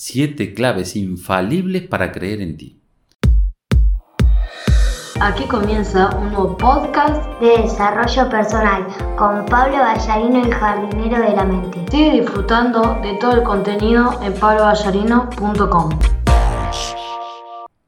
7 claves infalibles para creer en ti. Aquí comienza un nuevo podcast de desarrollo personal con Pablo Ballarino, el jardinero de la mente. Sigue disfrutando de todo el contenido en pabloballarino.com.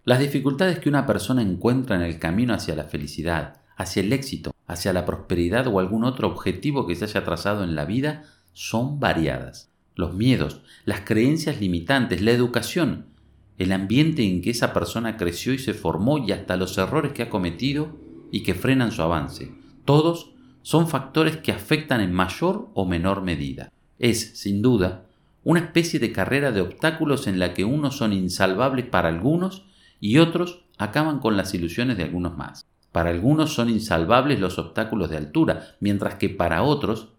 Las dificultades que una persona encuentra en el camino hacia la felicidad, hacia el éxito, hacia la prosperidad o algún otro objetivo que se haya trazado en la vida son variadas los miedos, las creencias limitantes, la educación, el ambiente en que esa persona creció y se formó y hasta los errores que ha cometido y que frenan su avance. Todos son factores que afectan en mayor o menor medida. Es, sin duda, una especie de carrera de obstáculos en la que unos son insalvables para algunos y otros acaban con las ilusiones de algunos más. Para algunos son insalvables los obstáculos de altura, mientras que para otros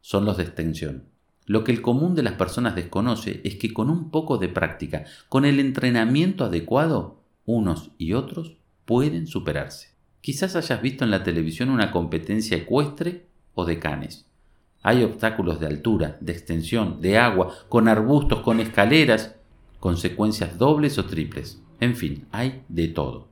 son los de extensión. Lo que el común de las personas desconoce es que con un poco de práctica, con el entrenamiento adecuado, unos y otros pueden superarse. Quizás hayas visto en la televisión una competencia ecuestre o de canes. Hay obstáculos de altura, de extensión, de agua, con arbustos, con escaleras, consecuencias dobles o triples. En fin, hay de todo.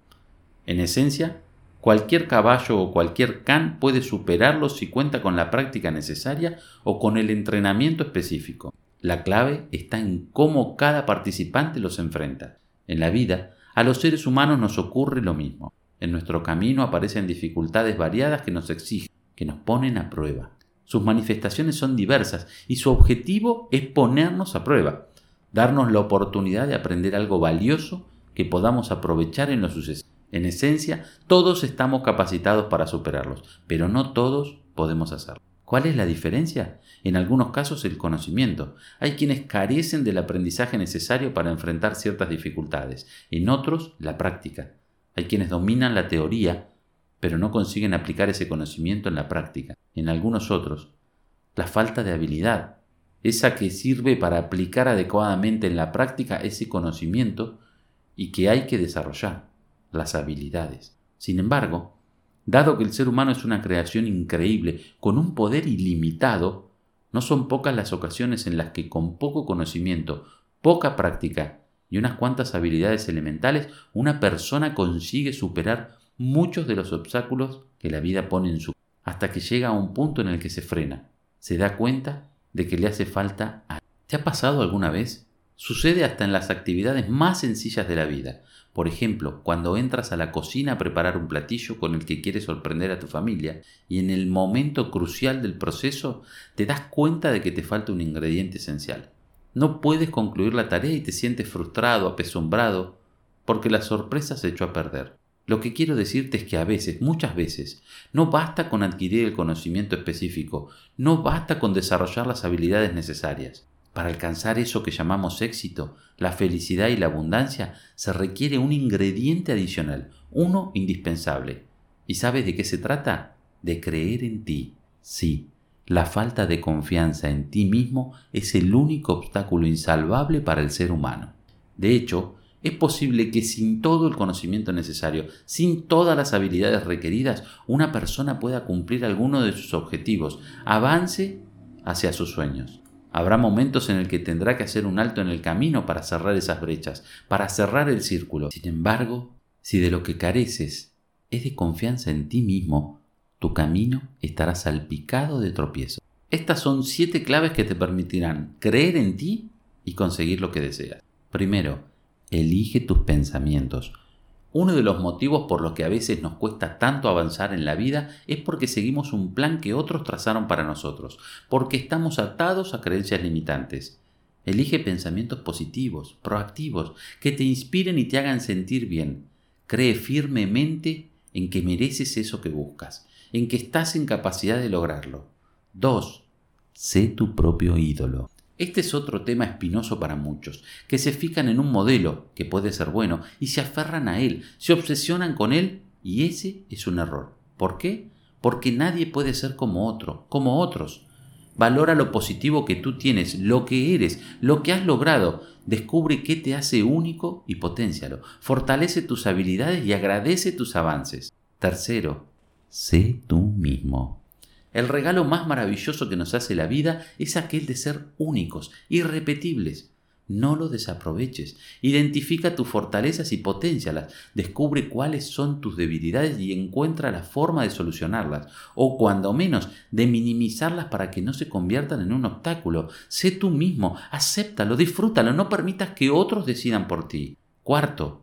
En esencia, Cualquier caballo o cualquier can puede superarlo si cuenta con la práctica necesaria o con el entrenamiento específico. La clave está en cómo cada participante los enfrenta. En la vida, a los seres humanos nos ocurre lo mismo. En nuestro camino aparecen dificultades variadas que nos exigen, que nos ponen a prueba. Sus manifestaciones son diversas y su objetivo es ponernos a prueba, darnos la oportunidad de aprender algo valioso que podamos aprovechar en los sucesos. En esencia, todos estamos capacitados para superarlos, pero no todos podemos hacerlo. ¿Cuál es la diferencia? En algunos casos el conocimiento. Hay quienes carecen del aprendizaje necesario para enfrentar ciertas dificultades, en otros la práctica. Hay quienes dominan la teoría, pero no consiguen aplicar ese conocimiento en la práctica. En algunos otros, la falta de habilidad, esa que sirve para aplicar adecuadamente en la práctica ese conocimiento y que hay que desarrollar las habilidades. Sin embargo, dado que el ser humano es una creación increíble, con un poder ilimitado, no son pocas las ocasiones en las que con poco conocimiento, poca práctica y unas cuantas habilidades elementales, una persona consigue superar muchos de los obstáculos que la vida pone en su hasta que llega a un punto en el que se frena, se da cuenta de que le hace falta a... ¿Te ha pasado alguna vez? Sucede hasta en las actividades más sencillas de la vida. Por ejemplo, cuando entras a la cocina a preparar un platillo con el que quieres sorprender a tu familia y en el momento crucial del proceso te das cuenta de que te falta un ingrediente esencial. No puedes concluir la tarea y te sientes frustrado, apesumbrado, porque la sorpresa se echó a perder. Lo que quiero decirte es que a veces, muchas veces, no basta con adquirir el conocimiento específico, no basta con desarrollar las habilidades necesarias. Para alcanzar eso que llamamos éxito, la felicidad y la abundancia, se requiere un ingrediente adicional, uno indispensable. ¿Y sabes de qué se trata? De creer en ti. Sí, la falta de confianza en ti mismo es el único obstáculo insalvable para el ser humano. De hecho, es posible que sin todo el conocimiento necesario, sin todas las habilidades requeridas, una persona pueda cumplir alguno de sus objetivos, avance hacia sus sueños. Habrá momentos en el que tendrá que hacer un alto en el camino para cerrar esas brechas, para cerrar el círculo. Sin embargo, si de lo que careces es de confianza en ti mismo, tu camino estará salpicado de tropiezos. Estas son siete claves que te permitirán creer en ti y conseguir lo que deseas. Primero, elige tus pensamientos. Uno de los motivos por los que a veces nos cuesta tanto avanzar en la vida es porque seguimos un plan que otros trazaron para nosotros, porque estamos atados a creencias limitantes. Elige pensamientos positivos, proactivos, que te inspiren y te hagan sentir bien. Cree firmemente en que mereces eso que buscas, en que estás en capacidad de lograrlo. 2. Sé tu propio ídolo. Este es otro tema espinoso para muchos, que se fijan en un modelo, que puede ser bueno, y se aferran a él, se obsesionan con él, y ese es un error. ¿Por qué? Porque nadie puede ser como otro, como otros. Valora lo positivo que tú tienes, lo que eres, lo que has logrado. Descubre qué te hace único y potencialo. Fortalece tus habilidades y agradece tus avances. Tercero, sé tú mismo. El regalo más maravilloso que nos hace la vida es aquel de ser únicos, irrepetibles. No lo desaproveches. Identifica tus fortalezas y potencialas. Descubre cuáles son tus debilidades y encuentra la forma de solucionarlas. O cuando menos de minimizarlas para que no se conviertan en un obstáculo. Sé tú mismo, acéptalo, disfrútalo, no permitas que otros decidan por ti. Cuarto,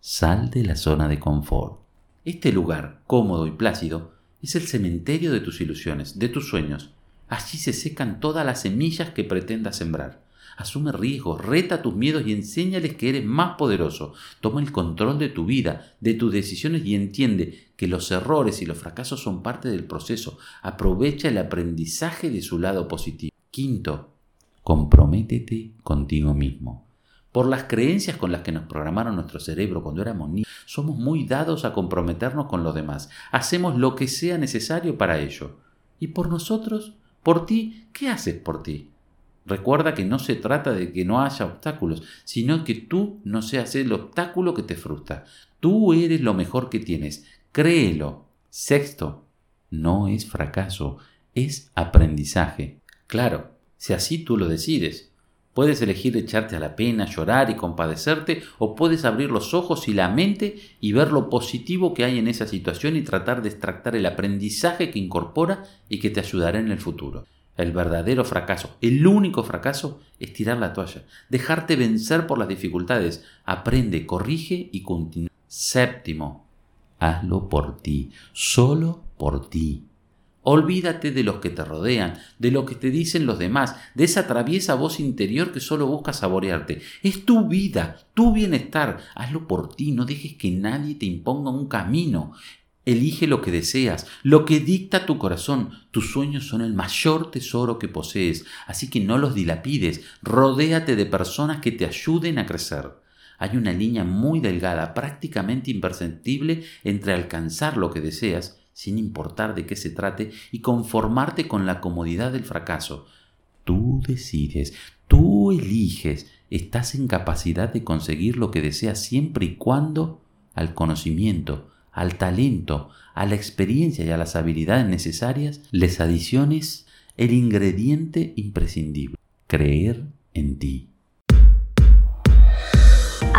sal de la zona de confort. Este lugar, cómodo y plácido, es el cementerio de tus ilusiones, de tus sueños. Allí se secan todas las semillas que pretendas sembrar. Asume riesgos, reta tus miedos y enséñales que eres más poderoso. Toma el control de tu vida, de tus decisiones y entiende que los errores y los fracasos son parte del proceso. Aprovecha el aprendizaje de su lado positivo. Quinto, comprométete contigo mismo. Por las creencias con las que nos programaron nuestro cerebro cuando éramos niños, somos muy dados a comprometernos con los demás. Hacemos lo que sea necesario para ello. ¿Y por nosotros? ¿Por ti? ¿Qué haces por ti? Recuerda que no se trata de que no haya obstáculos, sino que tú no seas el obstáculo que te frustra. Tú eres lo mejor que tienes. Créelo. Sexto, no es fracaso, es aprendizaje. Claro, si así tú lo decides. Puedes elegir echarte a la pena, llorar y compadecerte, o puedes abrir los ojos y la mente y ver lo positivo que hay en esa situación y tratar de extractar el aprendizaje que incorpora y que te ayudará en el futuro. El verdadero fracaso, el único fracaso, es tirar la toalla, dejarte vencer por las dificultades. Aprende, corrige y continúa. Séptimo, hazlo por ti, solo por ti. Olvídate de los que te rodean, de lo que te dicen los demás, de esa traviesa voz interior que solo busca saborearte. Es tu vida, tu bienestar. Hazlo por ti, no dejes que nadie te imponga un camino. Elige lo que deseas, lo que dicta tu corazón. Tus sueños son el mayor tesoro que posees, así que no los dilapides. Rodéate de personas que te ayuden a crecer. Hay una línea muy delgada, prácticamente imperceptible, entre alcanzar lo que deseas, sin importar de qué se trate, y conformarte con la comodidad del fracaso. Tú decides, tú eliges, estás en capacidad de conseguir lo que deseas siempre y cuando al conocimiento, al talento, a la experiencia y a las habilidades necesarias, les adiciones el ingrediente imprescindible, creer en ti.